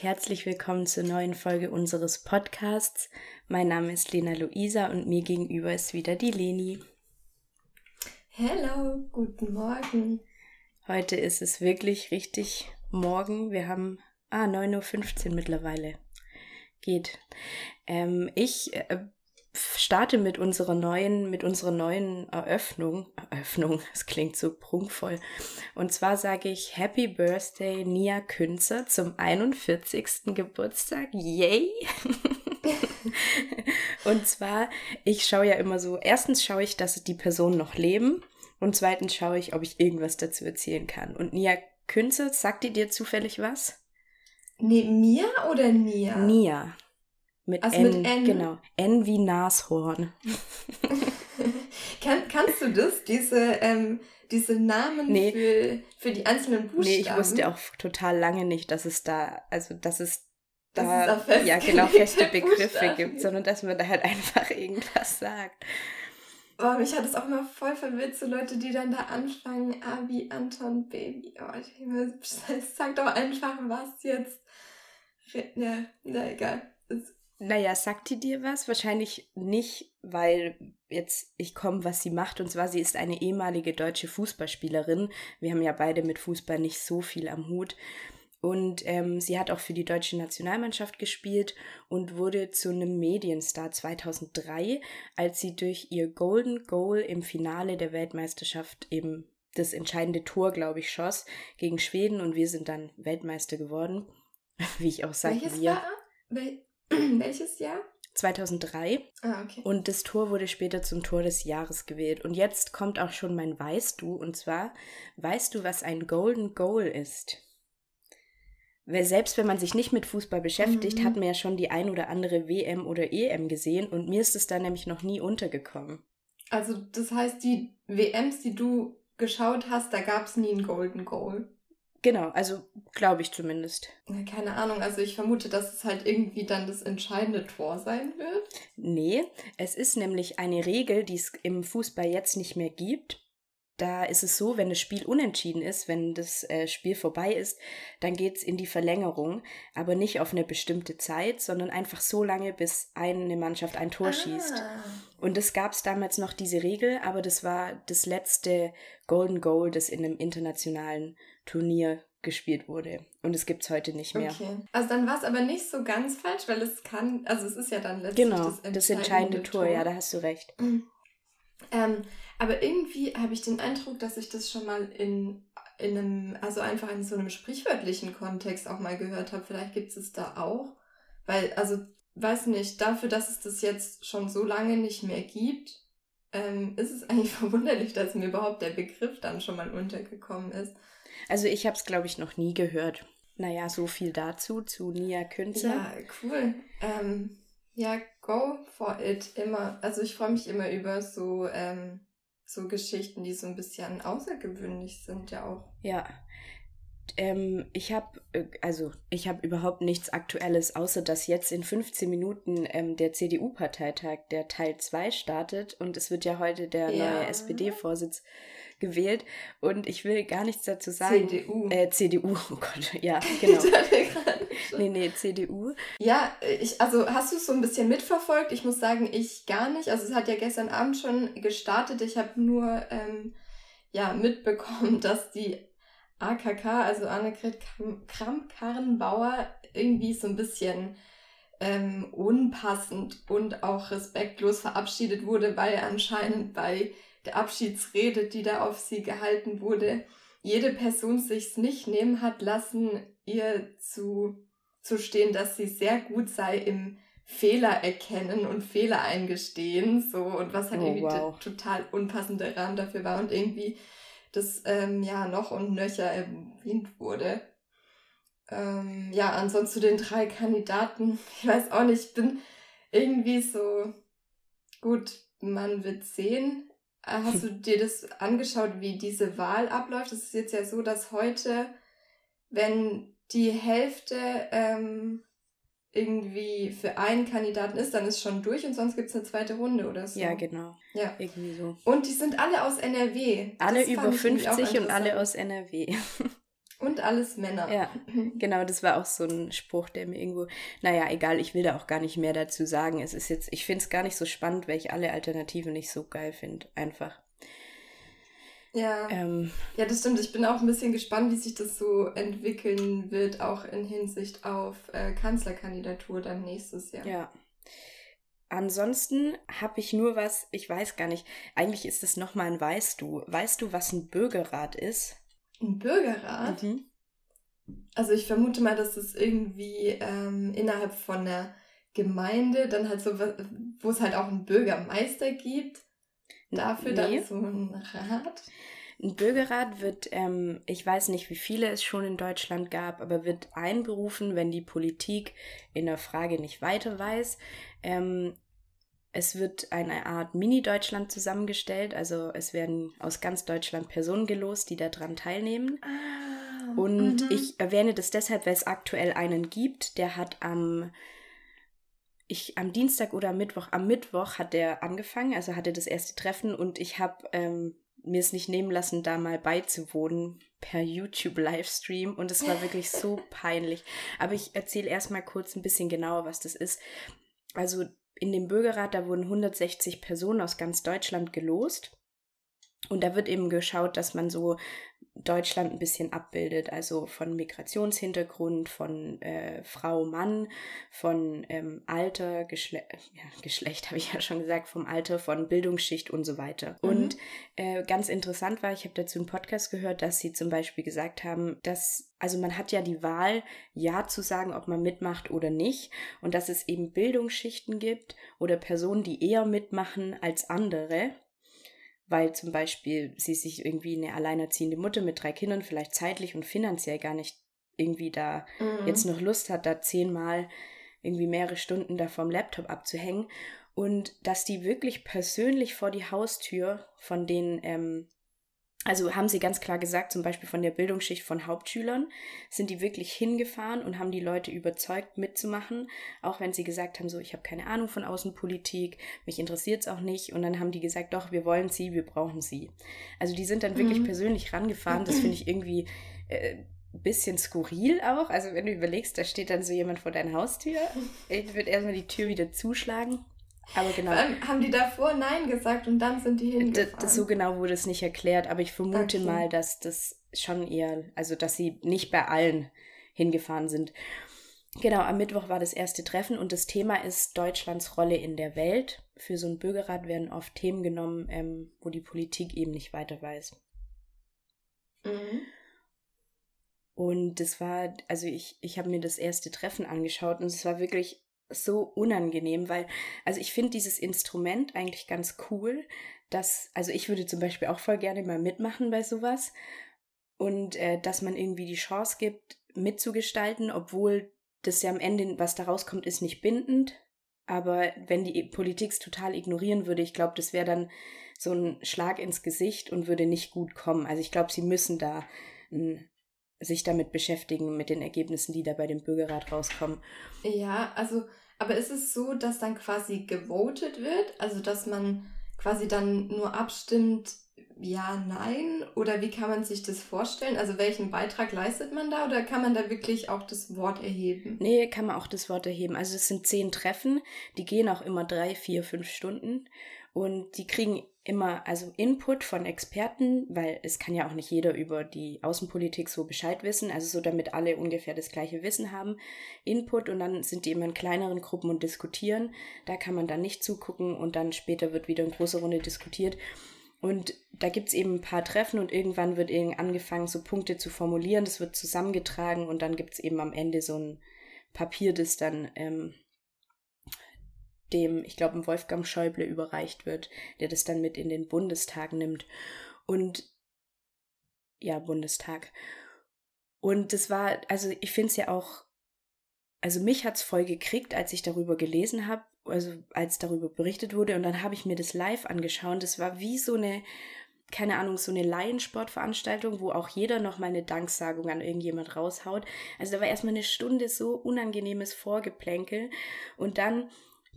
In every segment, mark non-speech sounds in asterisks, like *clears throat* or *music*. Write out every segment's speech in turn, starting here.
Und herzlich willkommen zur neuen Folge unseres Podcasts. Mein Name ist Lena Luisa und mir gegenüber ist wieder die Leni. Hello, guten Morgen. Heute ist es wirklich richtig morgen. Wir haben ah 9.15 Uhr mittlerweile. Geht. Ähm, ich äh, starte mit unserer neuen, mit unserer neuen Eröffnung. Eröffnung, *laughs* es klingt so prunkvoll. Und zwar sage ich Happy Birthday Nia Künzer zum 41. Geburtstag. Yay! *laughs* und zwar, ich schaue ja immer so, erstens schaue ich, dass die Personen noch leben und zweitens schaue ich, ob ich irgendwas dazu erzählen kann. Und Nia Künzer, sagt die dir zufällig was? Nee, Mia oder Nia? Nia. Mit, also N, mit N? Genau. N wie Nashorn. *laughs* Kann, kannst du das, diese, ähm, diese Namen Nee. für, für die einzelnen Buchstaben? Nee, ich wusste auch total lange nicht, dass es da, also dass es Dass da es da ja genau feste *laughs* Begriffe Buchstaben gibt, sondern dass man da halt einfach irgendwas sagt. Boah, mich hat es auch immer voll verwirrt, so Leute, die dann da anfangen, A wie Anton, Baby. Oh, ich denke *laughs* sag doch einfach was jetzt. Ja, na egal. Es- Naja, sagt die dir was? Wahrscheinlich nicht, weil jetzt ich komme, was sie macht. Und zwar, sie ist eine ehemalige deutsche Fußballspielerin. Wir haben ja beide mit Fußball nicht so viel am Hut. Und ähm, sie hat auch für die deutsche Nationalmannschaft gespielt und wurde zu einem Medienstar 2003, als sie durch ihr Golden Goal im Finale der Weltmeisterschaft eben das entscheidende Tor, glaube ich, schoss gegen Schweden und wir sind dann Weltmeister geworden. *laughs* Wie ich auch sage, Welches wir. war? Wel *clears throat* welches Jahr? 2003 Ah, okay. und das Tor wurde später zum Tor des Jahres gewählt. Und jetzt kommt auch schon mein Weißt du, und zwar, weißt du, was ein Golden Goal ist? Weil selbst wenn man sich nicht mit Fußball beschäftigt, Mhm. hat man ja schon die ein oder andere WM oder EM gesehen und mir ist es da nämlich noch nie untergekommen. Also, das heißt, die WMs, die du geschaut hast, da gab es nie einen Golden Goal. Genau, also glaube ich zumindest. Keine Ahnung, also ich vermute, dass es halt irgendwie dann das entscheidende Tor sein wird. Nee, es ist nämlich eine Regel, die es im Fußball jetzt nicht mehr gibt. Da ist es so, wenn das Spiel unentschieden ist, wenn das äh, Spiel vorbei ist, dann geht's in die Verlängerung, aber nicht auf eine bestimmte Zeit, sondern einfach so lange, bis eine Mannschaft ein Tor schießt. Ah. Und es gab's damals noch diese Regel, aber das war das letzte Golden Goal, das in einem internationalen Turnier gespielt wurde. Und es gibt's heute nicht mehr. Okay. Also dann war es aber nicht so ganz falsch, weil es kann, also es ist ja dann letztlich Genau, das entscheidende, das entscheidende Tor, ja, da hast du recht. Ähm, aber irgendwie habe ich den Eindruck, dass ich das schon mal in, in einem, also einfach in so einem sprichwörtlichen Kontext auch mal gehört habe. Vielleicht gibt es es da auch. Weil, also, weiß nicht, dafür, dass es das jetzt schon so lange nicht mehr gibt, ähm, ist es *laughs* eigentlich verwunderlich, dass mir überhaupt der Begriff dann schon mal untergekommen ist. Also ich habe es, glaube ich, noch nie gehört. Naja, so viel dazu, zu Nia Künzer. Ja, cool. Ähm, ja, go for it. Immer. Also ich freue mich immer über so, ähm, so Geschichten, die so ein bisschen außergewöhnlich sind, ja auch. Ja. Ähm, ich habe, also ich habe überhaupt nichts Aktuelles, außer dass jetzt in 15 Minuten ähm, der CDU-Parteitag, der Teil 2 startet und es wird ja heute der Ja. neue SPD-Vorsitz gewählt und ich will gar nichts dazu sagen. CDU. Äh, CDU, *laughs* oh Gott, ja, *laughs* genau. Nee, nee, CDU. Ja, ich, also hast du es so ein bisschen mitverfolgt? Ich muss sagen, ich gar nicht. Also es hat ja gestern Abend schon gestartet. Ich habe nur ähm, ja, mitbekommen, *laughs* dass die AKK, also Annegret Kram- Kramp-Karrenbauer, irgendwie so ein bisschen ähm, unpassend und auch respektlos verabschiedet wurde, weil anscheinend bei der Abschiedsrede, die da auf sie gehalten wurde, jede Person sich's nicht nehmen hat lassen, ihr zu, zu stehen, dass sie sehr gut sei im Fehler erkennen und Fehler eingestehen, so und was halt Oh, irgendwie wow. der total unpassende Rahmen dafür war und irgendwie das ähm, ja noch und nöcher erwähnt wurde. Ähm, ja, ansonsten zu den drei Kandidaten, *laughs* ich weiß auch nicht, ich bin irgendwie so gut, man wird sehen. Äh, Hast du dir das angeschaut, wie diese Wahl abläuft? Es ist jetzt ja so, dass heute, wenn die Hälfte ähm, irgendwie für einen Kandidaten ist, dann ist schon durch und sonst gibt es eine zweite Runde oder so. Ja, genau. Ja. Irgendwie so. Und die sind alle aus NRW. Alle Das über fand ich irgendwie auch 50 und alle aus NRW. *laughs* Und alles Männer. Ja, genau, das war auch so ein Spruch, der mir irgendwo, naja, egal, ich will da auch gar nicht mehr dazu sagen. Es ist jetzt, ich finde es gar nicht so spannend, weil ich alle Alternativen nicht so geil finde, einfach. Ja. Ähm, ja, das stimmt. Ich bin auch ein bisschen gespannt, wie sich das so entwickeln wird, auch in Hinsicht auf äh, Kanzlerkandidatur dann nächstes Jahr. Ja. Ansonsten habe ich nur was, ich weiß gar nicht. Eigentlich ist es nochmal ein Weißt du. Weißt du, was ein Bürgerrat ist? Ein Bürgerrat? Mhm. Also ich vermute mal, dass es irgendwie ähm, innerhalb von der Gemeinde dann halt so, wo es halt auch einen Bürgermeister gibt Dafür nee. dann so ein Rat? Ein Bürgerrat wird, ähm, ich weiß nicht, wie viele es schon in Deutschland gab, aber wird einberufen, wenn die Politik in der Frage nicht weiter weiß. Ähm, es wird eine Art Mini-Deutschland zusammengestellt, also es werden aus ganz Deutschland Personen gelost, die daran teilnehmen. Ah, Und mhm. ich erwähne das deshalb, weil es aktuell einen gibt, der hat am ich am Dienstag oder am Mittwoch, am Mittwoch hat der angefangen, also hatte das erste Treffen und ich habe ähm, mir es nicht nehmen lassen, da mal beizuwohnen per YouTube-Livestream und es war *laughs* wirklich so peinlich. Aber ich erzähle erstmal kurz ein bisschen genauer, was das ist. Also in dem Bürgerrat, da wurden 160 Personen aus ganz Deutschland gelost. Und da wird eben geschaut, dass man so Deutschland ein bisschen abbildet, also von Migrationshintergrund, von äh, Frau, Mann, von ähm, Alter, Geschle ja, Geschlecht *laughs* habe ich ja schon gesagt, vom Alter, von Bildungsschicht und so weiter. Mhm. Und äh, ganz interessant war, ich habe dazu einen Podcast gehört, dass sie zum Beispiel gesagt haben, dass, also man hat ja die Wahl, ja zu sagen, ob man mitmacht oder nicht, und dass es eben Bildungsschichten gibt oder Personen, die eher mitmachen als andere weil zum Beispiel sie sich irgendwie eine alleinerziehende Mutter mit drei Kindern vielleicht zeitlich und finanziell gar nicht irgendwie da mhm. jetzt noch Lust hat, da zehnmal irgendwie mehrere Stunden da vom Laptop abzuhängen und dass die wirklich persönlich vor die Haustür von den ähm, also haben sie ganz klar gesagt, zum Beispiel von der Bildungsschicht von Hauptschülern, sind die wirklich hingefahren und haben die Leute überzeugt mitzumachen, auch wenn sie gesagt haben, so, ich habe keine Ahnung von Außenpolitik, mich interessiert es auch nicht. Und dann haben die gesagt, doch, wir wollen sie, wir brauchen sie. Also die sind dann wirklich mhm. persönlich rangefahren. Das finde ich irgendwie äh, bisschen skurril auch. Also wenn du überlegst, da steht dann so jemand vor deiner Haustür, ich würde erstmal die Tür wieder zuschlagen aber genau. haben die davor Nein gesagt und dann sind die hingefahren? Das, so genau wurde es nicht erklärt, aber ich vermute okay. mal, dass das schon eher, also dass sie nicht bei allen hingefahren sind. Genau, am Mittwoch war das erste Treffen und das Thema ist Deutschlands Rolle in der Welt. Für so einen Bürgerrat werden oft Themen genommen, ähm, wo die Politik eben nicht weiter weiß. Mhm. Und das war, also ich, ich habe mir das erste Treffen angeschaut und es war wirklich so unangenehm, weil, also ich finde dieses Instrument eigentlich ganz cool, dass, also ich würde zum Beispiel auch voll gerne mal mitmachen bei sowas und äh, dass man irgendwie die Chance gibt, mitzugestalten, obwohl das ja am Ende, was da rauskommt, ist nicht bindend. Aber wenn die Politik es total ignorieren würde, ich glaube, das wäre dann so ein Schlag ins Gesicht und würde nicht gut kommen. Also ich glaube, sie müssen da ein sich damit beschäftigen, mit den Ergebnissen, die da bei dem Bürgerrat rauskommen. Ja, also, aber ist es so, dass dann quasi gewotet wird? Also, dass man quasi dann nur abstimmt, ja, nein? Oder wie kann man sich das vorstellen? Also, welchen Beitrag leistet man da? Oder kann man da wirklich auch das Wort erheben? Nee, kann man auch das Wort erheben. Also, es sind zehn Treffen, die gehen auch immer drei, vier, fünf Stunden. Und die kriegen immer also Input von Experten, weil es kann ja auch nicht jeder über die Außenpolitik so Bescheid wissen, also so damit alle ungefähr das gleiche Wissen haben. Input und dann sind die immer in kleineren Gruppen und diskutieren. Da kann man dann nicht zugucken und dann später wird wieder in großer Runde diskutiert. Und da gibt es eben ein paar Treffen und irgendwann wird eben angefangen, so Punkte zu formulieren. Das wird zusammengetragen und dann gibt es eben am Ende so ein Papier, das dann ähm, dem, ich glaube, Wolfgang Schäuble überreicht wird, der das dann mit in den Bundestag nimmt. Und ja, Bundestag. Und das war, also ich finde es ja auch, also mich hat es voll gekriegt, als ich darüber gelesen habe, also als darüber berichtet wurde. Und dann habe ich mir das live angeschaut. Das war wie so eine, keine Ahnung, so eine Laiensportveranstaltung, wo auch jeder nochmal eine Danksagung an irgendjemand raushaut. Also da war erstmal eine Stunde so unangenehmes Vorgeplänkel. Und dann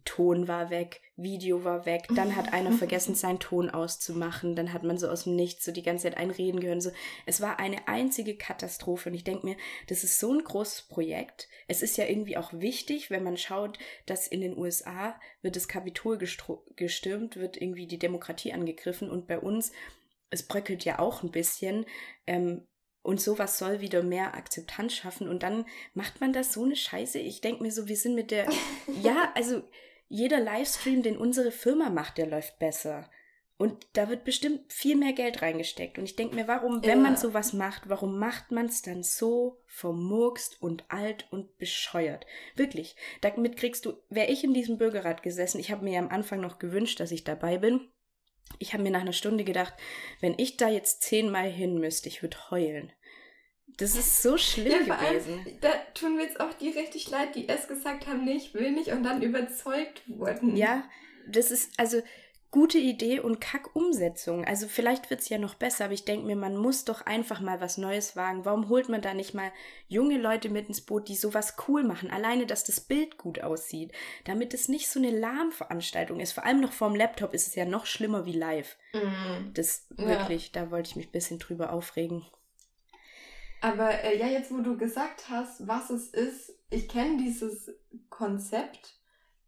Ton war weg, Video war weg, dann hat einer *laughs* vergessen, seinen Ton auszumachen, dann hat man so aus dem Nichts so die ganze Zeit einreden gehört. So. Es war eine einzige Katastrophe und ich denke mir, das ist so ein großes Projekt. Es ist ja irgendwie auch wichtig, wenn man schaut, dass in den USA wird das Kapitol gestürmt, wird irgendwie die Demokratie angegriffen und bei uns, es bröckelt ja auch ein bisschen. Ähm, und sowas soll wieder mehr Akzeptanz schaffen. Und dann macht man das so eine Scheiße. Ich denke mir so, wir sind mit der. *laughs* ja, also jeder Livestream, den unsere Firma macht, der läuft besser. Und da wird bestimmt viel mehr Geld reingesteckt. Und ich denke mir, warum, wenn ja. man sowas macht, warum macht man es dann so vermurkst und alt und bescheuert? Wirklich. Damit kriegst du, wäre ich in diesem Bürgerrat gesessen, ich habe mir ja am Anfang noch gewünscht, dass ich dabei bin. Ich habe mir nach einer Stunde gedacht, wenn ich da jetzt zehnmal hin müsste, ich würde heulen. Das ist so schlimm ja, gewesen. Allem, da tun mir jetzt auch die richtig leid, die es gesagt haben, nee, ich will nicht und dann überzeugt wurden. Ja, das ist also gute Idee und Kack-Umsetzung. Also vielleicht wird es ja noch besser, aber ich denke mir, man muss doch einfach mal was Neues wagen. Warum holt man da nicht mal junge Leute mit ins Boot, die sowas cool machen? Alleine, dass das Bild gut aussieht, damit es nicht so eine Lahmveranstaltung ist. Vor allem noch vorm Laptop ist es ja noch schlimmer wie live. Mhm. Das wirklich, ja. da wollte ich mich ein bisschen drüber aufregen. Aber äh, ja, jetzt wo du gesagt hast, was es ist, ich kenne dieses Konzept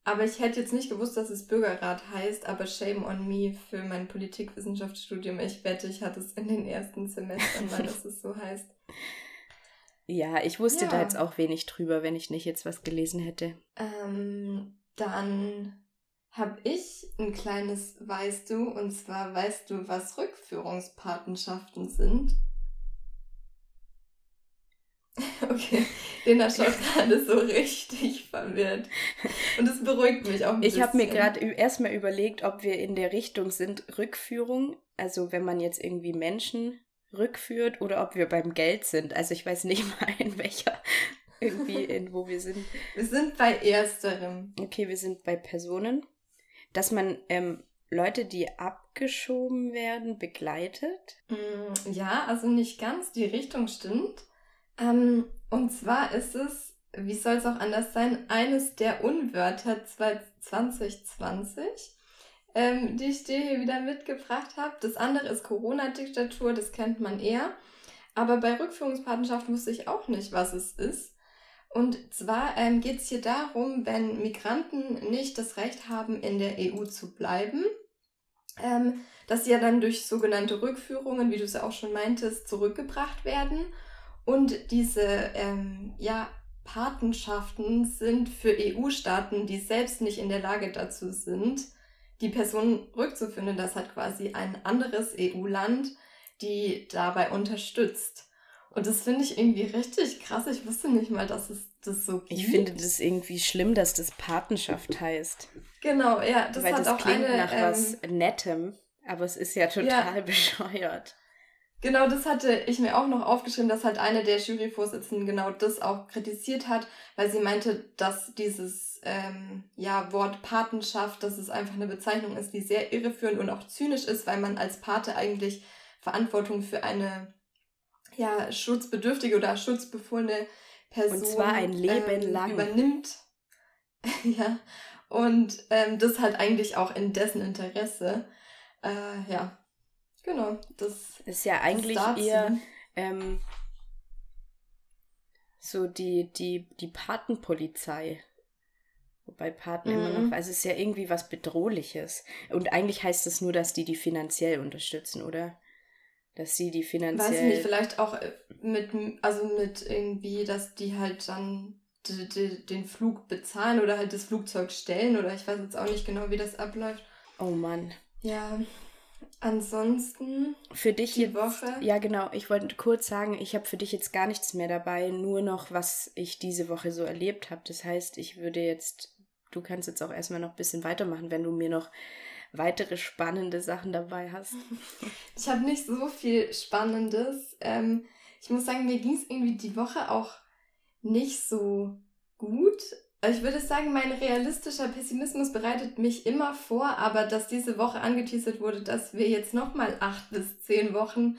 aber ich hätte jetzt nicht gewusst, dass es Bürgerrat heißt, aber shame on me für mein Politikwissenschaftsstudium. Ich wette, ich hatte es in den ersten Semestern mal, dass es so heißt. *laughs* Ja, ich wusste ja. da jetzt auch wenig drüber, wenn ich nicht jetzt was gelesen hätte. Ähm, dann habe ich ein kleines Weißt du, und zwar weißt du, was Rückführungspatenschaften sind? *laughs* Okay, Lena schaut gerade so richtig verwirrt. Und es beruhigt mich auch ein Ich habe mir gerade erstmal überlegt, ob wir in der Richtung sind, Rückführung, also wenn man jetzt irgendwie Menschen rückführt oder ob wir beim Geld sind. Also ich weiß nicht *laughs* mal in welcher, irgendwie in wo wir sind. Wir sind bei ersterem. Okay, wir sind bei Personen. Dass man ähm, Leute, die abgeschoben werden, begleitet? Mm, ja, also nicht ganz, die Richtung stimmt. Ähm, und zwar ist es, wie soll es auch anders sein, eines der Unwörter 2020, ähm, die ich dir hier wieder mitgebracht habe. Das andere ist Corona-Diktatur, das kennt man eher. Aber bei Rückführungspartnerschaft wusste ich auch nicht, was es ist. Und zwar ähm, geht es hier darum, wenn Migranten nicht das Recht haben, in der EU zu bleiben, ähm, dass sie ja dann durch sogenannte Rückführungen, wie du es ja auch schon meintest, zurückgebracht werden. Und diese ähm, ja, Patenschaften sind für EU-Staaten, die selbst nicht in der Lage dazu sind, die Person rückzuführen. Das hat quasi ein anderes EU-Land, die dabei unterstützt. Und das finde ich irgendwie richtig krass. Ich wusste nicht mal, dass es das so gibt. Ich finde das irgendwie schlimm, dass das Patenschaft heißt. Genau, ja. Das Weil hat das auch klingt eine, nach ähm, was Nettem, aber es ist ja total ja. *laughs* bescheuert. Genau, das hatte ich mir auch noch aufgeschrieben, dass halt eine der Juryvorsitzenden genau das auch kritisiert hat, weil sie meinte, dass dieses ähm, ja, Wort Patenschaft, dass es einfach eine Bezeichnung ist, die sehr irreführend und auch zynisch ist, weil man als Pate eigentlich Verantwortung für eine ja, schutzbedürftige oder schutzbefohlene Person und zwar ein Leben ähm, lang übernimmt. *laughs* ja, und ähm, das halt eigentlich auch in dessen Interesse. Äh, ja, Genau, das ist ja eigentlich eher ähm, so die, die, die Patenpolizei. Wobei Paten mhm. immer noch, mhm. also es ist ja irgendwie was Bedrohliches. Und eigentlich heißt es nur, dass die die finanziell unterstützen, oder? Dass sie die finanziell. Weiß ich nicht, vielleicht auch äh, mit, also mit irgendwie, dass die halt dann den Flug bezahlen oder halt das Flugzeug stellen oder ich weiß jetzt auch nicht genau, wie das abläuft. Oh Mann. Ja, Ansonsten für dich die jetzt, Woche. Ja, genau. Ich wollte kurz sagen, ich habe für dich jetzt gar nichts mehr dabei, nur noch was ich diese Woche so erlebt habe. Das heißt, ich würde jetzt, du kannst jetzt auch erstmal noch ein bisschen weitermachen, wenn du mir noch weitere spannende Sachen dabei hast. *laughs* Ich habe nicht so viel Spannendes. Ähm, ich muss sagen, mir ging es irgendwie die Woche auch nicht so gut. Ich würde sagen, mein realistischer Pessimismus bereitet mich immer vor, aber dass diese Woche angeteasert wurde, dass wir jetzt nochmal acht bis zehn Wochen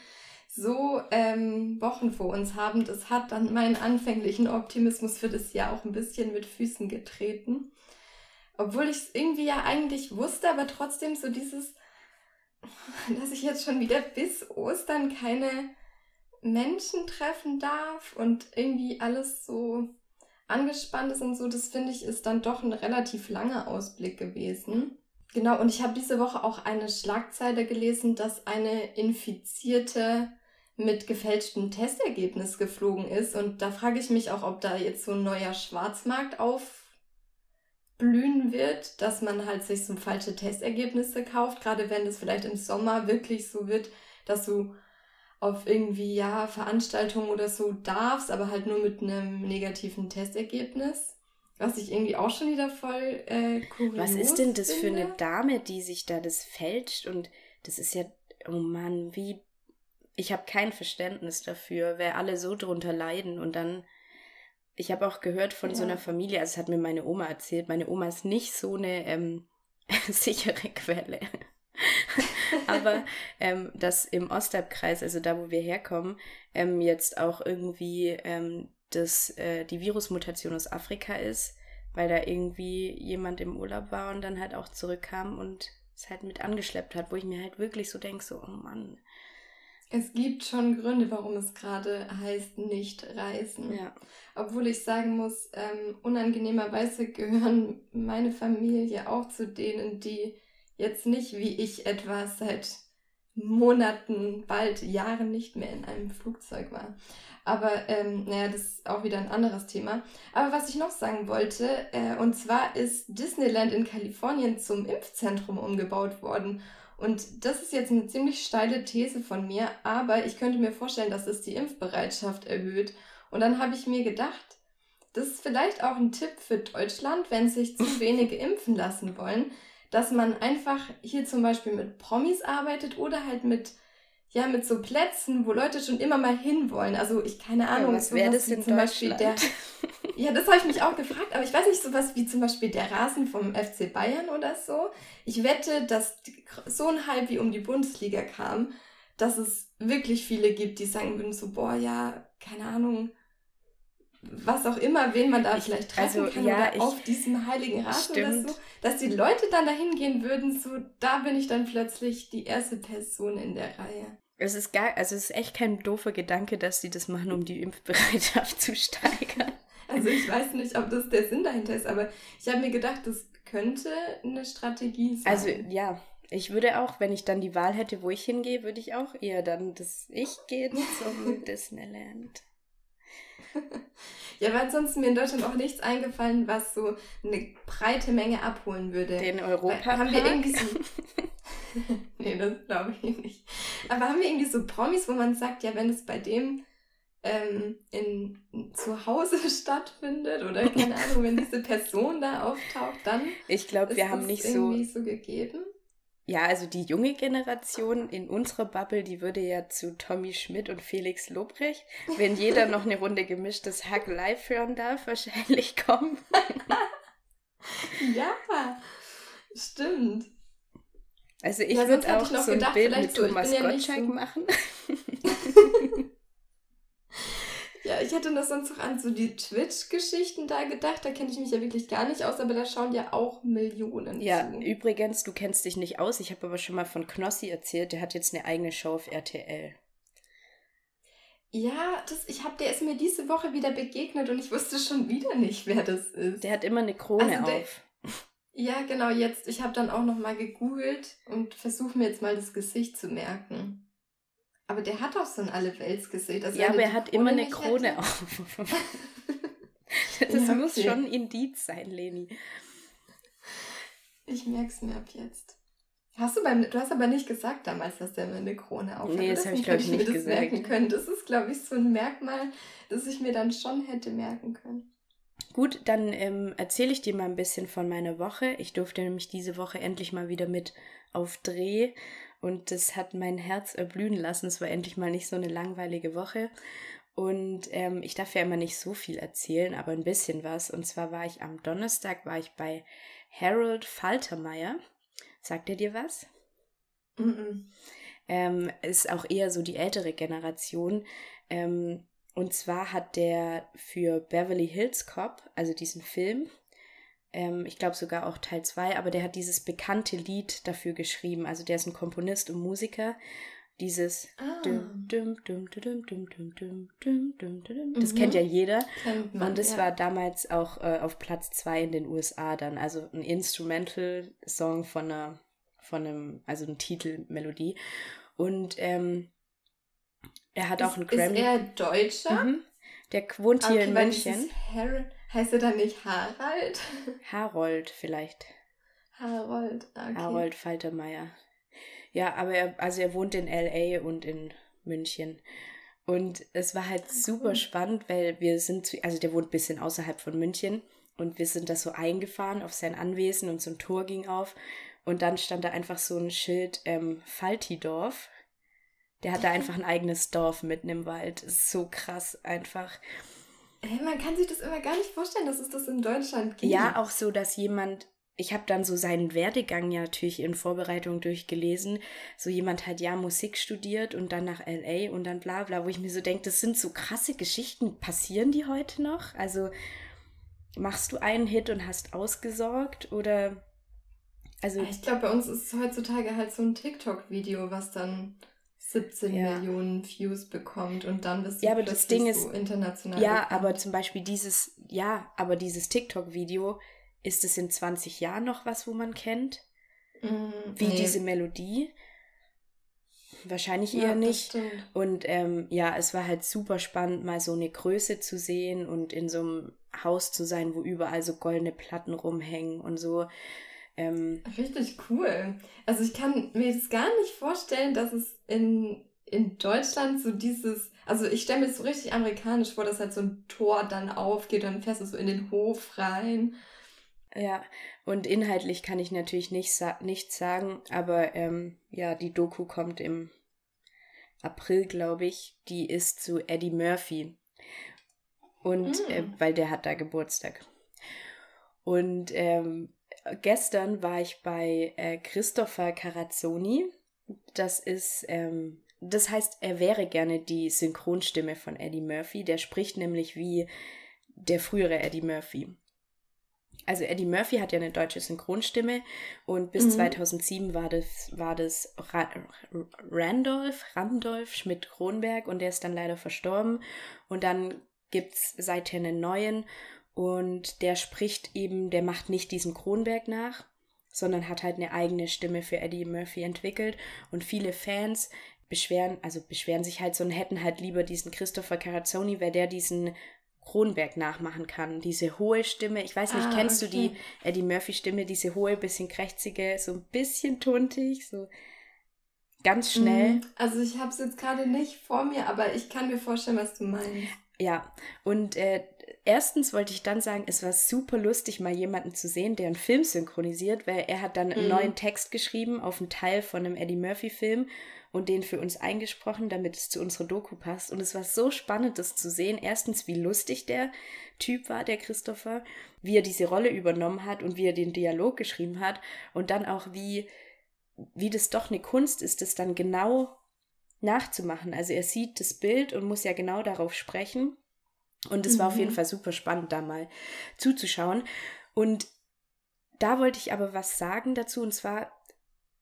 so ähm, Wochen vor uns haben, das hat dann meinen anfänglichen Optimismus für das Jahr auch ein bisschen mit Füßen getreten. Obwohl ich es irgendwie ja eigentlich wusste, aber trotzdem so dieses, *laughs* dass ich jetzt schon wieder bis Ostern keine Menschen treffen darf und irgendwie alles so angespannt ist und so, das finde ich, ist dann doch ein relativ langer Ausblick gewesen. Genau, und ich habe diese Woche auch eine Schlagzeile gelesen, dass eine Infizierte mit gefälschtem Testergebnis geflogen ist. Und da frage ich mich auch, ob da jetzt so ein neuer Schwarzmarkt aufblühen wird, dass man halt sich so falsche Testergebnisse kauft, gerade wenn es vielleicht im Sommer wirklich so wird, dass du auf irgendwie, ja, Veranstaltungen oder so darfst, aber halt nur mit einem negativen Testergebnis. Was ich irgendwie auch schon wieder voll äh, kurios Was ist denn das finde? für eine Dame, die sich da das fälscht? Und das ist ja, oh Mann, wie. Ich habe kein Verständnis dafür, wer alle so drunter leiden und dann. Ich habe auch gehört von ja. so einer Familie, also es hat mir meine Oma erzählt, meine Oma ist nicht so eine ähm, *laughs* sichere Quelle. *laughs* Aber ähm, dass im Ostabkreis, also da, wo wir herkommen, ähm, jetzt auch irgendwie ähm, das, äh, die Virusmutation aus Afrika ist, weil da irgendwie jemand im Urlaub war und dann halt auch zurückkam und es halt mit angeschleppt hat, wo ich mir halt wirklich so denke, so, oh Mann. Es gibt schon Gründe, warum es gerade heißt, nicht reisen. Ja. Obwohl ich sagen muss, ähm, unangenehmerweise gehören meine Familie auch zu denen, die jetzt nicht wie ich etwas seit Monaten, bald Jahren nicht mehr in einem Flugzeug war. Aber ähm, naja, das ist auch wieder ein anderes Thema. Aber was ich noch sagen wollte, äh, und zwar ist Disneyland in Kalifornien zum Impfzentrum umgebaut worden. Und das ist jetzt eine ziemlich steile These von mir, aber ich könnte mir vorstellen, dass es die Impfbereitschaft erhöht. Und dann habe ich mir gedacht, das ist vielleicht auch ein Tipp für Deutschland, wenn sich zu *laughs* wenige impfen lassen wollen, dass man einfach hier zum Beispiel mit Promis arbeitet oder halt mit ja, mit so Plätzen, wo Leute schon immer mal hinwollen. Also ich keine Ahnung, ja, was wäre das denn zum Beispiel der. *laughs* Ja, das habe ich mich auch gefragt, aber ich weiß nicht, sowas wie zum Beispiel der Rasen vom FC Bayern oder so. Ich wette, dass so ein Hype wie um die Bundesliga kam, dass es wirklich viele gibt, die sagen würden so, boah, ja, keine Ahnung, was auch immer, wen man da ich, vielleicht treffen also, kann ja, oder ich, auf diesem heiligen Rasen stimmt. oder so, dass die Leute dann dahin gehen würden, so da bin ich dann plötzlich die erste Person in der Reihe. Es ist gar, also es ist echt kein doofer Gedanke, dass sie das machen, um die Impfbereitschaft *laughs* zu steigern. Also ich weiß nicht, ob das der Sinn dahinter ist, aber ich habe mir gedacht, das könnte eine Strategie sein. Also ja, ich würde auch, wenn ich dann die Wahl hätte, wo ich hingehe, würde ich auch eher dann das ich gehe zum *laughs* Disneyland. *laughs* Ja, weil sonst mir in Deutschland auch nichts eingefallen, was so eine breite Menge abholen würde. Den Europa haben wir irgendwie so *laughs* *laughs* Nee, das glaube ich nicht. Aber haben wir irgendwie so Promis, wo man sagt, ja, wenn es bei dem ähm, in, zu Hause stattfindet oder keine Ahnung, wenn diese Person da auftaucht, dann Ich glaube, wir haben nicht so so gegeben. Ja, also die junge Generation in unserer Bubble, die würde ja zu Tommy Schmidt und Felix Lobrecht, wenn jeder noch eine Runde gemischtes Hack live hören darf, wahrscheinlich kommen. ja, stimmt. Also ich ja, würde auch so ein gedacht, Bild mit so, Thomas Gottschalk ja so machen. *laughs* Ja, ich hatte das sonst noch an so die Twitch-Geschichten da gedacht. Da kenne ich mich ja wirklich gar nicht aus, aber da schauen ja auch Millionen ja, zu. übrigens, du kennst dich nicht aus. Ich habe aber schon mal von Knossi erzählt. Der hat jetzt eine eigene Show auf RTL. Ja, das, ich hab, der ist mir diese Woche wieder begegnet und ich wusste schon wieder nicht, wer das ist. Der hat immer eine Krone also der, auf. Ja, genau, jetzt. Ich habe dann auch noch mal gegoogelt und versuche mir jetzt mal das Gesicht zu merken. Aber der hat auch so ein Allerweltsgesicht. Also ja, aber er hat immer eine Krone hätte. auf. *laughs* das ja, muss schon ein Indiz sein, Leni. Ich merk's mir ab jetzt. Hast du beim, du hast aber nicht gesagt damals, dass der immer eine Krone auf hat. Nee, das habe ich, glaube ich, nicht gesagt. Merken können. Das ist, glaube ich, so ein Merkmal, das ich mir dann schon hätte merken können. Gut, dann ähm, erzähle ich dir mal ein bisschen von meiner Woche. Ich durfte nämlich diese Woche endlich mal wieder mit auf Dreh und das hat mein Herz erblühen lassen. Es war endlich mal nicht so eine langweilige Woche. Und ähm, ich darf ja immer nicht so viel erzählen, aber ein bisschen was. Und zwar war ich am Donnerstag, war ich bei Harold Faltermeier. Sagt er dir was? Mm, -mm. Ähm, ist auch eher so die ältere Generation. Ähm, und zwar hat der für Beverly Hills Cop, also diesen Film, ähm, ich glaube sogar auch Teil 2, aber der hat dieses bekannte Lied dafür geschrieben. Also der ist ein Komponist und Musiker. Dieses. Das kennt ja jeder. Kennt man, und das ja. war damals auch äh, auf Platz 2 in den USA dann. Also ein Instrumental-Song von einer, von einem, also ein Titelmelodie. Und ähm, er hat ist, auch einen Grammy. Ist er Deutscher? Mhm. Der wohnt hier in München. Ist Harold, Heißt er dann nicht Harald? *laughs* Harold vielleicht. Harold, okay. Harold Faltermeier. Ja, aber er, also er wohnt in LA und in München. Und es war halt super spannend, weil wir sind, zu, also der wohnt ein bisschen außerhalb von München und wir sind da so eingefahren auf sein Anwesen und so ein Tor ging auf und dann stand da einfach so ein Schild ähm, Faltidorf. Der hat da einfach ein eigenes Dorf mitten im Wald. so krass einfach. Hey, man kann sich das immer gar nicht vorstellen, dass es das in Deutschland gibt. Ja, auch so, dass jemand ich habe dann so seinen Werdegang ja natürlich in Vorbereitung durchgelesen. So jemand hat ja Musik studiert und dann nach LA und dann bla bla, wo ich mir so denke, das sind so krasse Geschichten. Passieren die heute noch? Also machst du einen Hit und hast ausgesorgt oder also ich glaube bei uns ist es heutzutage halt so ein TikTok-Video, was dann 17 ja. Millionen Views bekommt und dann bist du ja, aber das Ding ist, so international. Ja, bekannt. aber zum Beispiel dieses, ja, aber dieses TikTok-Video, ist es in 20 Jahren noch was, wo man kennt? Mm, Wie nee. diese Melodie? Wahrscheinlich eher ja, nicht. Und ähm, ja, es war halt super spannend, mal so eine Größe zu sehen und in so einem Haus zu sein, wo überall so goldene Platten rumhängen und so. Ähm, Richtig cool. Also ich kann mir das gar nicht vorstellen, dass es in, in Deutschland so dieses, also ich stelle mir das so richtig amerikanisch vor, dass halt so ein Tor dann aufgeht und dann fährst du so in den Hof rein ja, und inhaltlich kann ich natürlich nicht sa nichts sagen, aber ähm, ja, die Doku kommt im April, glaube ich. Die ist zu Eddie Murphy. Und mm. äh, weil der hat da Geburtstag. Und ähm, gestern war ich bei äh, Christopher Carazzoni. Das ist, ähm, das heißt, er wäre gerne die Synchronstimme von Eddie Murphy. Der spricht nämlich wie der frühere Eddie Murphy also Eddie Murphy hat ja eine deutsche Synchronstimme und bis mhm. 2007 war das, war das Ra Randolph, Randolph Schmidt-Kronberg und der ist dann leider verstorben. Und dann gibt es seither einen neuen und der spricht eben, der macht nicht diesen Kronberg nach, sondern hat halt eine eigene Stimme für Eddie Murphy entwickelt und viele Fans beschweren, also beschweren sich halt so und hätten halt lieber diesen Christopher Carazzoni, weil der diesen Kronberg nachmachen kann. Diese hohe Stimme, ich weiß nicht, ah, kennst okay. du die Eddie Murphy Stimme, diese hohe, bisschen krächzige, so ein bisschen tuntig, so ganz schnell. Mhm. Also ich habe es jetzt gerade nicht vor mir, aber ich kann mir vorstellen, was du meinst. Ja, und äh, erstens wollte ich dann sagen, es war super lustig, mal jemanden zu sehen, der einen Film synchronisiert, weil er hat dann einen mhm. neuen Text geschrieben auf einen Teil von einem Eddie Murphy Film und den für uns eingesprochen, damit es zu unserer Doku passt. Und es war so spannend, das zu sehen. Erstens, wie lustig der Typ war, der Christopher, wie er diese Rolle übernommen hat und wie er den Dialog geschrieben hat. Und dann auch, wie, wie das doch eine Kunst ist, das dann genau nachzumachen. Also er sieht das Bild und muss ja genau darauf sprechen. Und es mhm. war auf jeden mhm. Fall super spannend, da mal zuzuschauen. Und da wollte ich aber was sagen dazu, und zwar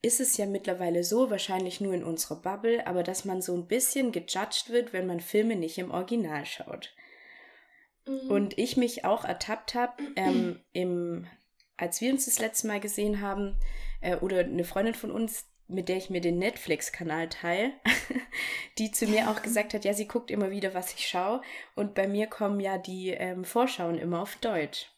ist es ja mittlerweile so, wahrscheinlich nur in unserer Bubble, aber dass man so ein bisschen gejudged wird, wenn man Filme nicht im Original schaut. Mhm. Und ich mich auch ertappt habe, ähm, *clears throat* im, als wir uns das letzte Mal gesehen haben, äh, oder eine Freundin von uns, mit der ich mir den Netflix-Kanal teile, *laughs* die zu mir auch gesagt hat, ja, sie guckt immer wieder, was ich schaue. Und bei mir kommen ja die ähm, Vorschauen immer auf Deutsch.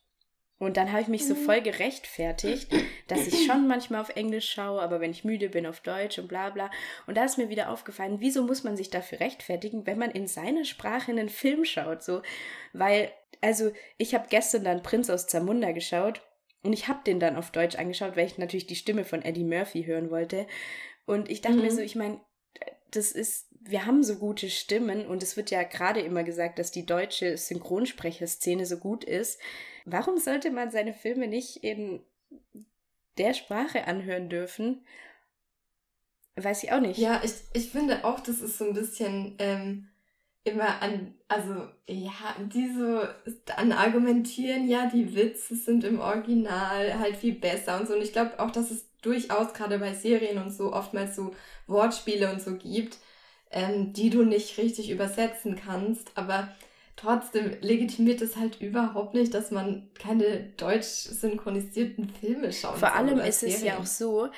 Und dann habe ich mich so mhm. voll gerechtfertigt, dass ich schon manchmal auf Englisch schaue, aber wenn ich müde bin, auf Deutsch und bla bla. Und da ist mir wieder aufgefallen, wieso muss man sich dafür rechtfertigen, wenn man in seiner Sprache einen Film schaut? So, weil, also ich habe gestern dann Prinz aus Zamunda geschaut und ich habe den dann auf Deutsch angeschaut, weil ich natürlich die Stimme von Eddie Murphy hören wollte. Und ich dachte mhm. mir so, ich meine, das ist, wir haben so gute Stimmen und es wird ja gerade immer gesagt, dass die deutsche Synchronsprecherszene so gut ist. Warum sollte man seine Filme nicht in der Sprache anhören dürfen? Weiß ich auch nicht. Ja, ich, ich finde auch, das ist so ein bisschen, ähm, immer an, also ja, diese dann argumentieren, ja, die Witze sind im Original halt viel besser und so. Und ich glaube auch, dass es durchaus gerade bei Serien und so oftmals so Wortspiele und so gibt, ähm, die du nicht richtig übersetzen kannst. Aber trotzdem legitimiert es halt überhaupt nicht, dass man keine deutsch synchronisierten Filme schaut. Vor allem ist Serien. es ja auch so,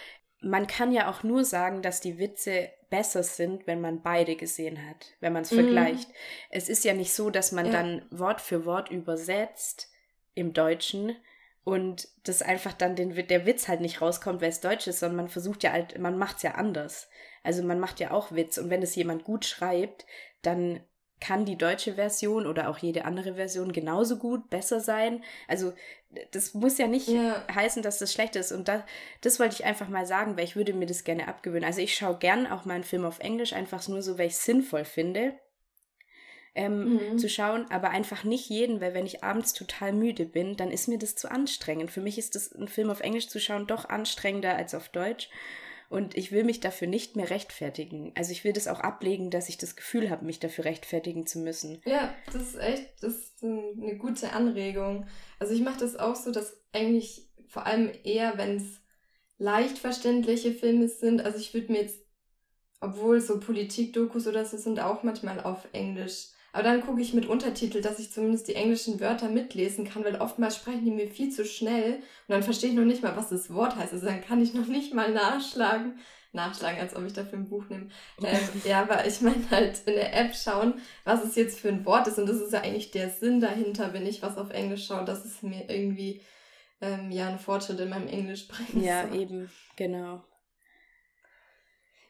man kann ja auch nur sagen, dass die Witze besser sind, wenn man beide gesehen hat, wenn man es mm. vergleicht. Es ist ja nicht so, dass man ja. dann Wort für Wort übersetzt im Deutschen und das einfach dann den, der Witz halt nicht rauskommt, weil es Deutsch ist, sondern man versucht ja halt, man macht es ja anders. Also man macht ja auch Witz und wenn es jemand gut schreibt, dann kann die deutsche Version oder auch jede andere Version genauso gut, besser sein. Also das muss ja nicht ja. heißen, dass das schlecht ist. Und da, das wollte ich einfach mal sagen, weil ich würde mir das gerne abgewöhnen. Also ich schaue gern auch mal einen Film auf Englisch, einfach nur so, weil ich es sinnvoll finde. Ähm, mhm. zu schauen, aber einfach nicht jeden, weil wenn ich abends total müde bin, dann ist mir das zu anstrengend. Für mich ist das, einen Film auf Englisch zu schauen, doch anstrengender als auf Deutsch. Und ich will mich dafür nicht mehr rechtfertigen. Also ich will das auch ablegen, dass ich das Gefühl habe, mich dafür rechtfertigen zu müssen. Ja, das ist echt, das ist eine gute Anregung. Also ich mache das auch so, dass eigentlich vor allem eher, wenn es leicht verständliche Filme sind, also ich würde mir jetzt, obwohl so Politik-Dokus oder so sind auch manchmal auf Englisch aber dann gucke ich mit Untertitel, dass ich zumindest die englischen Wörter mitlesen kann, weil oftmals sprechen die mir viel zu schnell und dann verstehe ich noch nicht mal, was das Wort heißt. Also dann kann ich noch nicht mal nachschlagen. Nachschlagen, als ob ich dafür ein Buch nehme. Ähm, *laughs* ja, aber ich meine halt in der App schauen, was es jetzt für ein Wort ist. Und das ist ja eigentlich der Sinn dahinter, wenn ich was auf Englisch schaue, dass es mir irgendwie ähm, ja einen Fortschritt in meinem Englisch bringt. Ja, so. eben, genau.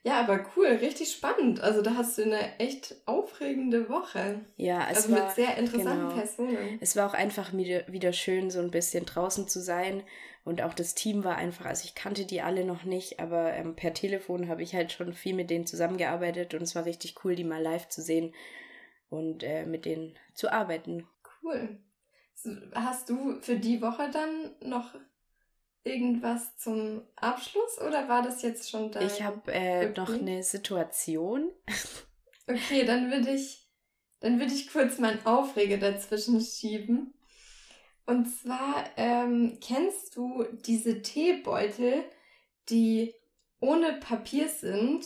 Ja, aber cool, richtig spannend. Also da hast du eine echt aufregende Woche. Ja, es also war, mit sehr interessanten genau, Personen. Es war auch einfach wieder, schön, so ein bisschen draußen zu sein. Und auch das Team war einfach, also ich kannte die alle noch nicht, aber ähm, per Telefon habe ich halt schon viel mit denen zusammengearbeitet und es war richtig cool, die mal live zu sehen und äh, mit denen zu arbeiten. Cool. Hast du für die Woche dann noch irgendwas zum Abschluss oder war das jetzt schon da? Ich habe äh, noch eine Situation. okay, dann würde ich, dann würde ich kurz meinen Aufreger dazwischen schieben. Und zwar ähm, kennst du diese Teebeutel, die ohne Papier sind,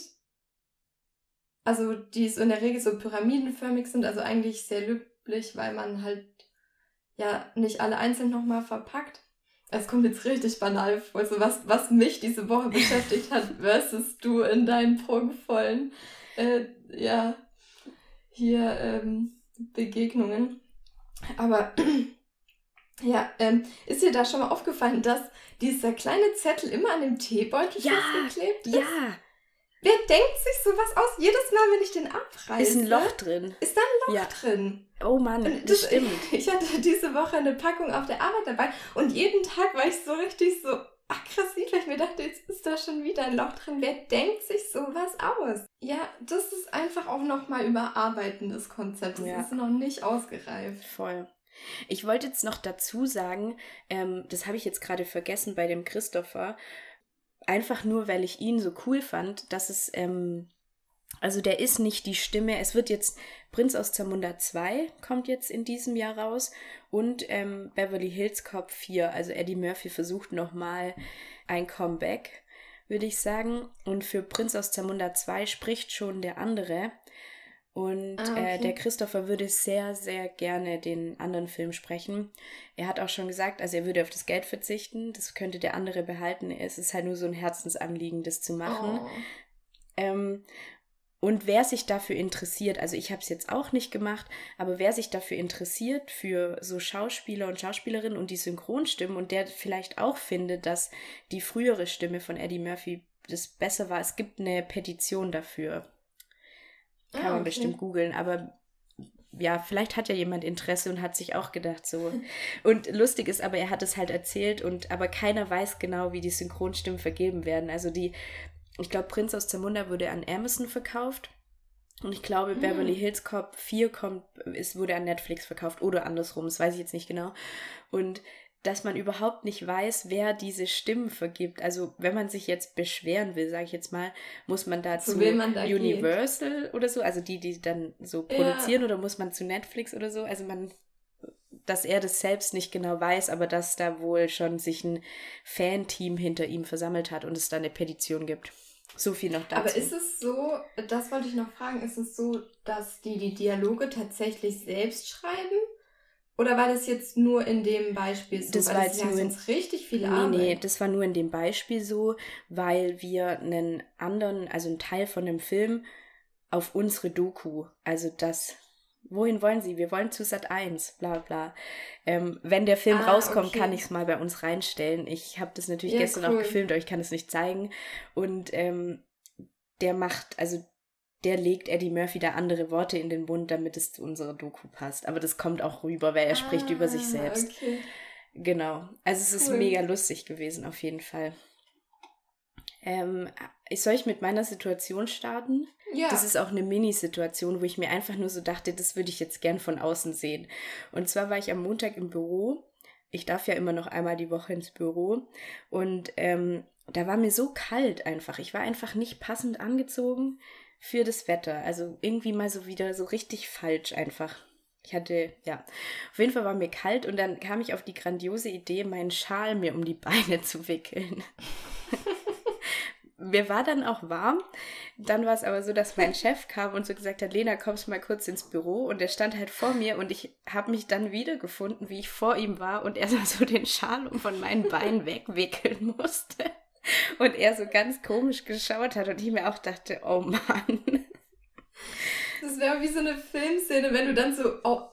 also die so in der Regel so pyramidenförmig sind, also eigentlich sehr löblich, weil man halt ja nicht alle einzeln nochmal verpackt. Es kommt jetzt richtig banal vor, so was, was mich diese Woche beschäftigt hat, *laughs* versus du in deinen prunkvollen, äh, ja, hier ähm, Begegnungen. Aber *clears throat* ja, ähm, ist dir da schon mal aufgefallen, dass dieser kleine Zettel immer an dem Teebeutel ja, festgeklebt ist? Ja, Wer denkt sich sowas aus? Jedes Mal, wenn ich den abreiße. Ist ein Loch drin. Ist da ein Loch ja. drin. Oh Mann, das, das stimmt. *laughs* Ich hatte diese Woche eine Packung auf der Arbeit dabei und jeden Tag war ich so richtig so aggressiv, weil ich mir dachte, jetzt ist da schon wieder ein Loch drin. Wer denkt sich sowas aus? Ja, das ist einfach auch nochmal überarbeiten, das Konzept. Das ja. ist noch nicht ausgereift. Voll. Ich wollte jetzt noch dazu sagen, ähm, das habe ich jetzt gerade vergessen bei dem Christopher einfach nur, weil ich ihn so cool fand, dass es, ähm, also der ist nicht die Stimme. Es wird jetzt Prinz aus Zamunda 2 kommt jetzt in diesem Jahr raus und ähm, Beverly Hills Cop 4. Also Eddie Murphy versucht nochmal ein Comeback, würde ich sagen. Und für Prinz aus Zamunda 2 spricht schon der andere. Und ah, äh, okay. äh, der Christopher würde sehr, sehr gerne den anderen Film sprechen. Er hat auch schon gesagt, also er würde auf das Geld verzichten, das könnte der andere behalten. Es ist halt nur so ein Herzensanliegen, das zu machen. Oh. Ähm, und wer sich dafür interessiert, also ich habe es jetzt auch nicht gemacht, aber wer sich dafür interessiert, für so Schauspieler und Schauspielerinnen und die Synchronstimmen und der vielleicht auch findet, dass die frühere Stimme von Eddie Murphy das besser war, es gibt eine Petition dafür. Kann ah, man okay. bestimmt googeln, aber ja, vielleicht hat ja jemand Interesse und hat sich auch gedacht so. *laughs* Und lustig ist aber, er hat es halt erzählt und aber keiner weiß genau, wie die Synchronstimmen vergeben werden. Also die, ich glaube, Prinz aus Zamunda wurde an Amazon verkauft. Und ich glaube, hm. Beverly Hills Cop 4 kommt, ist, wurde an Netflix verkauft oder andersrum, das weiß ich jetzt nicht genau. Und dass man überhaupt nicht weiß, wer diese Stimmen vergibt. Also wenn man sich jetzt beschweren will, sage ich jetzt mal, muss man da zu man da Universal geht. oder so, also die, die dann so produzieren, ja. oder muss man zu Netflix oder so. Also man, dass er das selbst nicht genau weiß, aber dass da wohl schon sich ein Fanteam hinter ihm versammelt hat und es da eine Petition gibt. So viel noch dazu. Aber ist es so, das wollte ich noch fragen, ist es so, dass die die Dialoge tatsächlich selbst schreiben? Oder war das jetzt nur in dem Beispiel so? Das weil war jetzt nur in, richtig viel nee, Arbeit. Nee, das war nur in dem Beispiel so, weil wir einen anderen, also einen Teil von dem Film auf unsere Doku, also das, wohin wollen Sie? Wir wollen zu Sat 1, bla bla. Ähm, wenn der Film ah, rauskommt, okay. kann ich es mal bei uns reinstellen. Ich habe das natürlich ja, gestern cool. auch gefilmt, aber ich kann es nicht zeigen. Und ähm, der macht, also der legt Eddie Murphy da andere Worte in den Mund, damit es zu unserer Doku passt. Aber das kommt auch rüber, weil er ah, spricht über sich ah, selbst. Okay. Genau. Also es ist mega lustig gewesen, auf jeden Fall. Ähm, soll ich mit meiner Situation starten? Ja. Das ist auch eine Mini-Situation, wo ich mir einfach nur so dachte, das würde ich jetzt gern von außen sehen. Und zwar war ich am Montag im Büro. Ich darf ja immer noch einmal die Woche ins Büro. Und ähm, da war mir so kalt einfach. Ich war einfach nicht passend angezogen für das Wetter. Also irgendwie mal so wieder so richtig falsch einfach. Ich hatte, ja, auf jeden Fall war mir kalt und dann kam ich auf die grandiose Idee, meinen Schal mir um die Beine *laughs* zu wickeln. *laughs* mir war dann auch warm. Dann war es aber so, dass mein Chef kam und so gesagt hat, Lena, kommst mal kurz ins Büro. Und er stand halt vor mir und ich habe mich dann wiedergefunden, wie ich vor ihm war und er *laughs* so den Schal um von meinen Beinen wegwickeln musste. Und er so ganz komisch geschaut hat und ich mir auch dachte, oh Mann. Das wäre wie so eine Filmszene, wenn du dann so,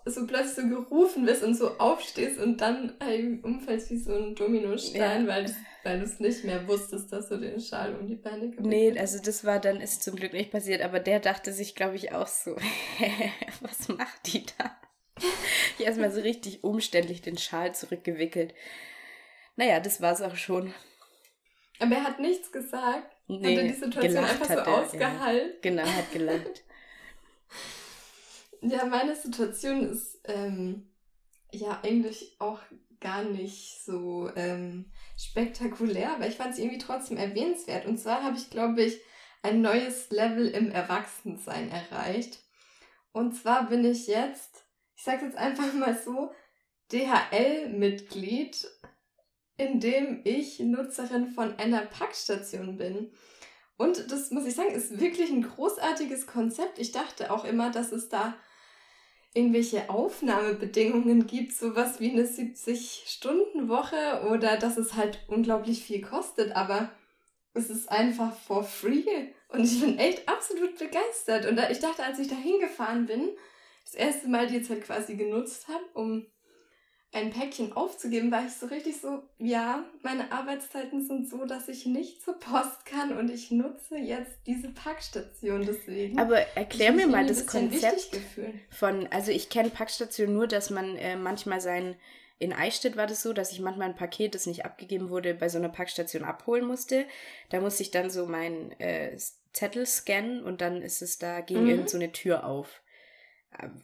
so plötzlich so gerufen wirst und so aufstehst und dann halt umfällst wie so ein Dominostein, ja. weil, weil du es nicht mehr wusstest, dass du den Schal um die Beine gewickelt Nee, also das war dann, ist zum Glück nicht passiert, aber der dachte sich, glaube ich, auch so, *laughs* was macht die da? Ich erstmal so richtig umständlich den Schal zurückgewickelt. Naja, das war es auch schon. Aber er hat nichts gesagt. Nee, hat er die Situation einfach so er, ausgehalten. Ja. Genau, hat gelacht. *laughs* ja, meine Situation ist ähm, ja eigentlich auch gar nicht so ähm, spektakulär, aber ich fand sie irgendwie trotzdem erwähnenswert. Und zwar habe ich, glaube ich, ein neues Level im Erwachsensein erreicht. Und zwar bin ich jetzt, ich sage jetzt einfach mal so, DHL-Mitglied in ich Nutzerin von einer Packstation bin. Und das muss ich sagen, ist wirklich ein großartiges Konzept. Ich dachte auch immer, dass es da irgendwelche Aufnahmebedingungen gibt, sowas wie eine 70-Stunden-Woche oder dass es halt unglaublich viel kostet, aber es ist einfach for free und ich bin echt absolut begeistert. Und ich dachte, als ich da hingefahren bin, das erste Mal die jetzt halt quasi genutzt habe, um ein Päckchen aufzugeben, war ich so richtig so, ja, meine Arbeitszeiten sind so, dass ich nicht zur Post kann und ich nutze jetzt diese Packstation deswegen. Aber erklär mir mal das Konzept von, also ich kenne Packstation nur, dass man äh, manchmal sein, in Eichstätt war das so, dass ich manchmal ein Paket, das nicht abgegeben wurde, bei so einer Packstation abholen musste. Da musste ich dann so meinen äh, Zettel scannen und dann ist es da, ging mhm. irgend so eine Tür auf.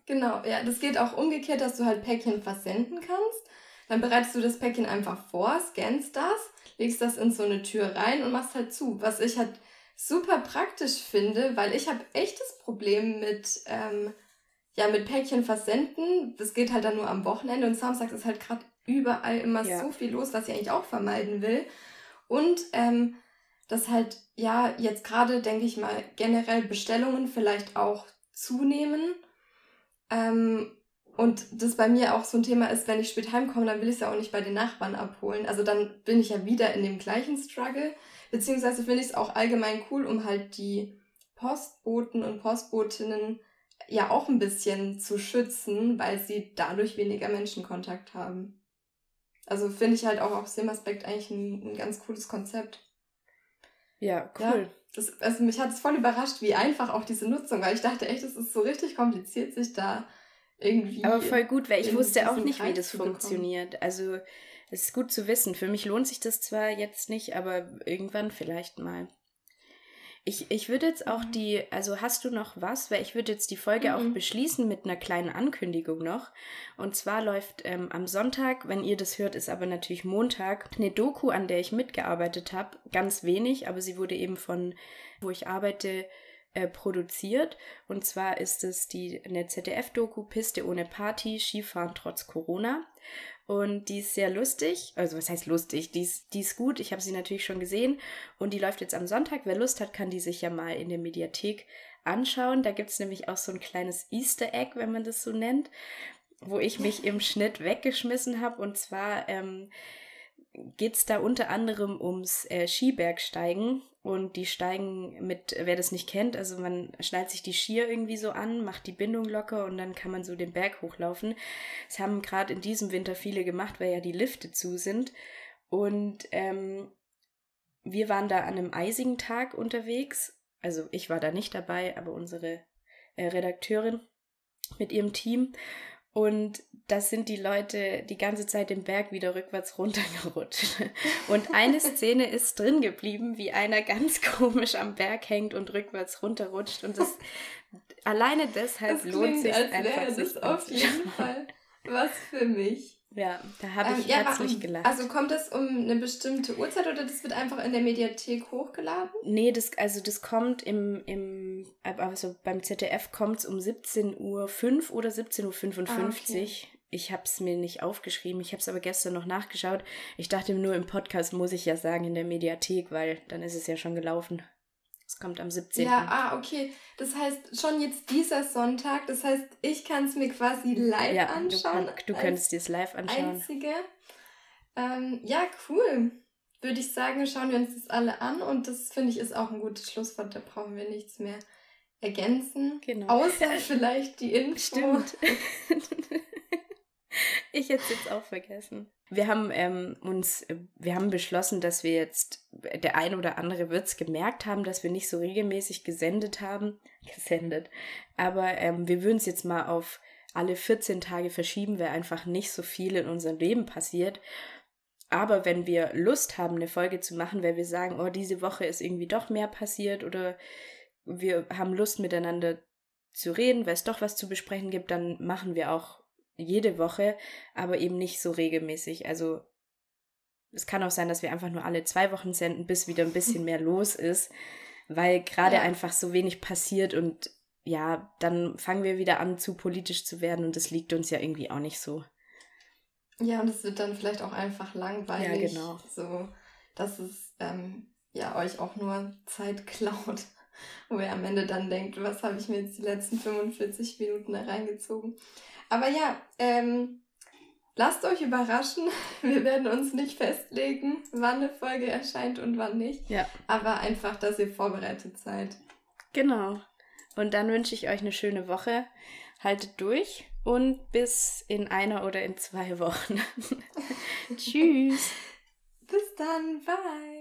Genau, ja, das geht auch umgekehrt, dass du halt Päckchen versenden kannst. Dann bereitest du das Päckchen einfach vor, scannst das, legst das in so eine Tür rein und machst halt zu. Was ich halt super praktisch finde, weil ich habe echtes Problem mit, ähm, ja, mit Päckchen versenden. Das geht halt dann nur am Wochenende und samstags ist halt gerade überall immer ja. so viel los, was ich eigentlich auch vermeiden will. Und ähm, dass halt, ja, jetzt gerade, denke ich mal, generell Bestellungen vielleicht auch zunehmen ähm, und das bei mir auch so ein Thema ist, wenn ich spät heimkomme, dann will ich es ja auch nicht bei den Nachbarn abholen. Also dann bin ich ja wieder in dem gleichen Struggle. Beziehungsweise finde ich es auch allgemein cool, um halt die Postboten und Postbotinnen ja auch ein bisschen zu schützen, weil sie dadurch weniger Menschenkontakt haben. Also finde ich halt auch aus dem Aspekt eigentlich ein, ein ganz cooles Konzept. Ja, cool. Ja, das, also mich hat es voll überrascht, wie einfach auch diese Nutzung war. Ich dachte echt, es ist so richtig kompliziert, sich da irgendwie. Aber voll gut, weil ich wusste auch nicht, wie das funktioniert. Also es ist gut zu wissen. Für mich lohnt sich das zwar jetzt nicht, aber irgendwann vielleicht mal. Ich, ich würde jetzt auch die, also hast du noch was? Weil ich würde jetzt die Folge mhm. auch beschließen mit einer kleinen Ankündigung noch. Und zwar läuft ähm, am Sonntag, wenn ihr das hört, ist aber natürlich Montag, eine Doku, an der ich mitgearbeitet habe. Ganz wenig, aber sie wurde eben von, wo ich arbeite, äh, produziert. Und zwar ist es die eine ZDF-Doku Piste ohne Party, Skifahren trotz Corona. Und die ist sehr lustig. Also was heißt lustig? Die ist, die ist gut. Ich habe sie natürlich schon gesehen. Und die läuft jetzt am Sonntag. Wer Lust hat, kann die sich ja mal in der Mediathek anschauen. Da gibt es nämlich auch so ein kleines Easter Egg, wenn man das so nennt, wo ich mich im Schnitt weggeschmissen habe. Und zwar ähm, geht es da unter anderem ums äh, Skibergsteigen. Und die steigen mit, wer das nicht kennt, also man schnallt sich die Skier irgendwie so an, macht die Bindung locker und dann kann man so den Berg hochlaufen. Das haben gerade in diesem Winter viele gemacht, weil ja die Lifte zu sind. Und ähm, wir waren da an einem eisigen Tag unterwegs. Also ich war da nicht dabei, aber unsere äh, Redakteurin mit ihrem Team. Und das sind die Leute die ganze Zeit den Berg wieder rückwärts runtergerutscht. *laughs* Und eine Szene ist drin geblieben, wie einer ganz *laughs* komisch am Berg hängt und rückwärts runterrutscht. Und das alleine deshalb das lohnt sich als einfach. Das ist auf jeden Fall was für mich. Ja, da habe ich ähm, ja, herzlich warum, gelacht. Also kommt das um eine bestimmte Uhrzeit oder das wird einfach in der Mediathek hochgeladen? Nee, das, also das kommt im, im also beim ZDF kommt es um 17.05 Uhr oder 17.55 Uhr. Ah, okay. Ich habe es mir nicht aufgeschrieben, ich habe es aber gestern noch nachgeschaut. Ich dachte nur, im Podcast muss ich ja sagen, in der Mediathek, weil dann ist es ja schon gelaufen. Es kommt am 17. Ja, ah, okay. Das heißt, schon jetzt dieser Sonntag, das heißt, ich kann es mir quasi live ja, anschauen. Du, du könntest dir es live anschauen. Einzige. Ähm, ja, cool. Würde ich sagen, schauen wir uns das alle an und das finde ich ist auch ein gutes Schlusswort. Da brauchen wir nichts mehr ergänzen. Genau. Außer *laughs* vielleicht die Info. Stimmt. *laughs* ich hätte es jetzt auch vergessen. Wir haben ähm, uns, wir haben beschlossen, dass wir jetzt, der eine oder andere wird es gemerkt haben, dass wir nicht so regelmäßig gesendet haben. *laughs* Gesendet. Aber ähm, wir würden es jetzt mal auf alle 14 Tage verschieben, weil einfach nicht so viel in unserem Leben passiert. Aber wenn wir Lust haben, eine Folge zu machen, weil wir sagen, oh, diese Woche ist irgendwie doch mehr passiert oder wir haben Lust miteinander zu reden, weil es doch was zu besprechen gibt, dann machen wir auch jede Woche, aber eben nicht so regelmäßig. Also es kann auch sein, dass wir einfach nur alle zwei Wochen senden, bis wieder ein bisschen *laughs* mehr los ist, weil gerade ja. einfach so wenig passiert und ja, dann fangen wir wieder an, zu politisch zu werden und das liegt uns ja irgendwie auch nicht so. Ja, und es wird dann vielleicht auch einfach langweilig. Ja, genau. So, dass es ähm, ja euch auch nur Zeit *laughs* klaut, wo ihr am Ende dann denkt, was habe ich mir jetzt die letzten 45 Minuten da reingezogen. Aber ja, ähm, lasst euch überraschen. *laughs* Wir werden uns nicht festlegen, wann eine Folge erscheint und wann nicht. Ja. Aber einfach, dass ihr vorbereitet seid. Genau. Und dann wünsche ich euch eine schöne Woche. Haltet durch und bis in einer oder in zwei Wochen. *laughs* *laughs* Tschüss. Bis dann. Bye.